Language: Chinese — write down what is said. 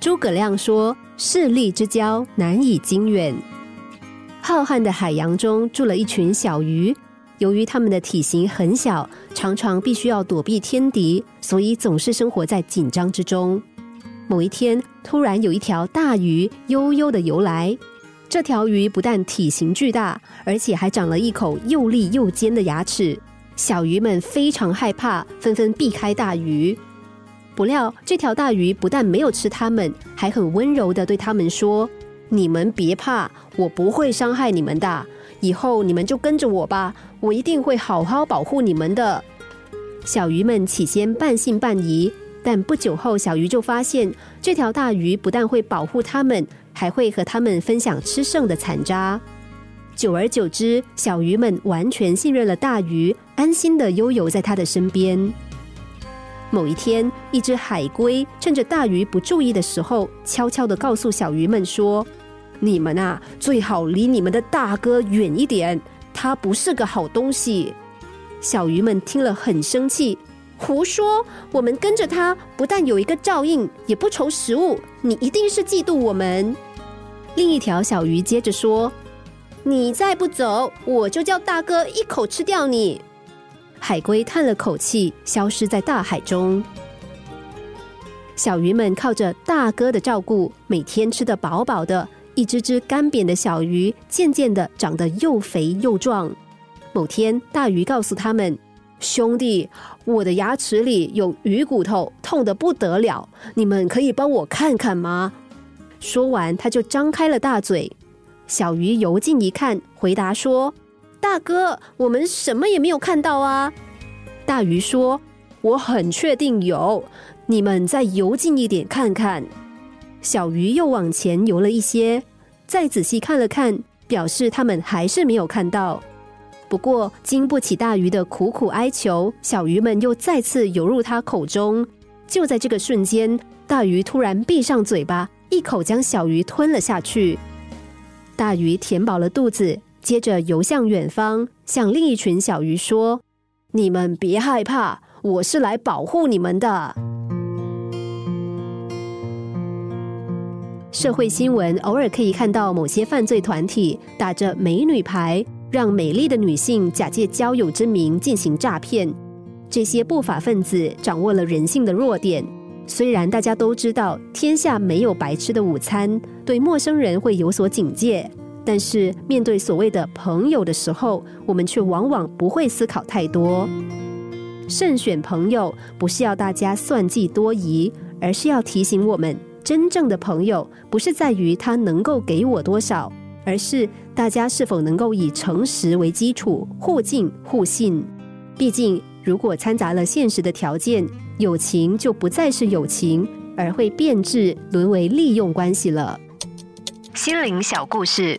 诸葛亮说：“势利之交难以经远。”浩瀚的海洋中住了一群小鱼，由于它们的体型很小，常常必须要躲避天敌，所以总是生活在紧张之中。某一天，突然有一条大鱼悠悠的游来。这条鱼不但体型巨大，而且还长了一口又利又尖的牙齿。小鱼们非常害怕，纷纷避开大鱼。不料，这条大鱼不但没有吃它们，还很温柔的对它们说：“你们别怕，我不会伤害你们的。以后你们就跟着我吧，我一定会好好保护你们的。”小鱼们起先半信半疑，但不久后，小鱼就发现这条大鱼不但会保护它们。还会和他们分享吃剩的残渣，久而久之，小鱼们完全信任了大鱼，安心的悠游在它的身边。某一天，一只海龟趁着大鱼不注意的时候，悄悄的告诉小鱼们说：“你们啊，最好离你们的大哥远一点，他不是个好东西。”小鱼们听了很生气。胡说！我们跟着他，不但有一个照应，也不愁食物。你一定是嫉妒我们。另一条小鱼接着说：“你再不走，我就叫大哥一口吃掉你。”海龟叹了口气，消失在大海中。小鱼们靠着大哥的照顾，每天吃得饱饱的。一只只干瘪的小鱼，渐渐的长得又肥又壮。某天，大鱼告诉他们。兄弟，我的牙齿里有鱼骨头，痛得不得了。你们可以帮我看看吗？说完，他就张开了大嘴。小鱼游近一看，回答说：“大哥，我们什么也没有看到啊。”大鱼说：“我很确定有，你们再游近一点看看。”小鱼又往前游了一些，再仔细看了看，表示他们还是没有看到。不过，经不起大鱼的苦苦哀求，小鱼们又再次游入它口中。就在这个瞬间，大鱼突然闭上嘴巴，一口将小鱼吞了下去。大鱼填饱了肚子，接着游向远方，向另一群小鱼说：“你们别害怕，我是来保护你们的。”社会新闻偶尔可以看到某些犯罪团体打着美女牌。让美丽的女性假借交友之名进行诈骗，这些不法分子掌握了人性的弱点。虽然大家都知道天下没有白吃的午餐，对陌生人会有所警戒，但是面对所谓的朋友的时候，我们却往往不会思考太多。慎选朋友，不是要大家算计多疑，而是要提醒我们，真正的朋友不是在于他能够给我多少。而是大家是否能够以诚实为基础，互敬互信。毕竟，如果掺杂了现实的条件，友情就不再是友情，而会变质，沦为利用关系了。心灵小故事，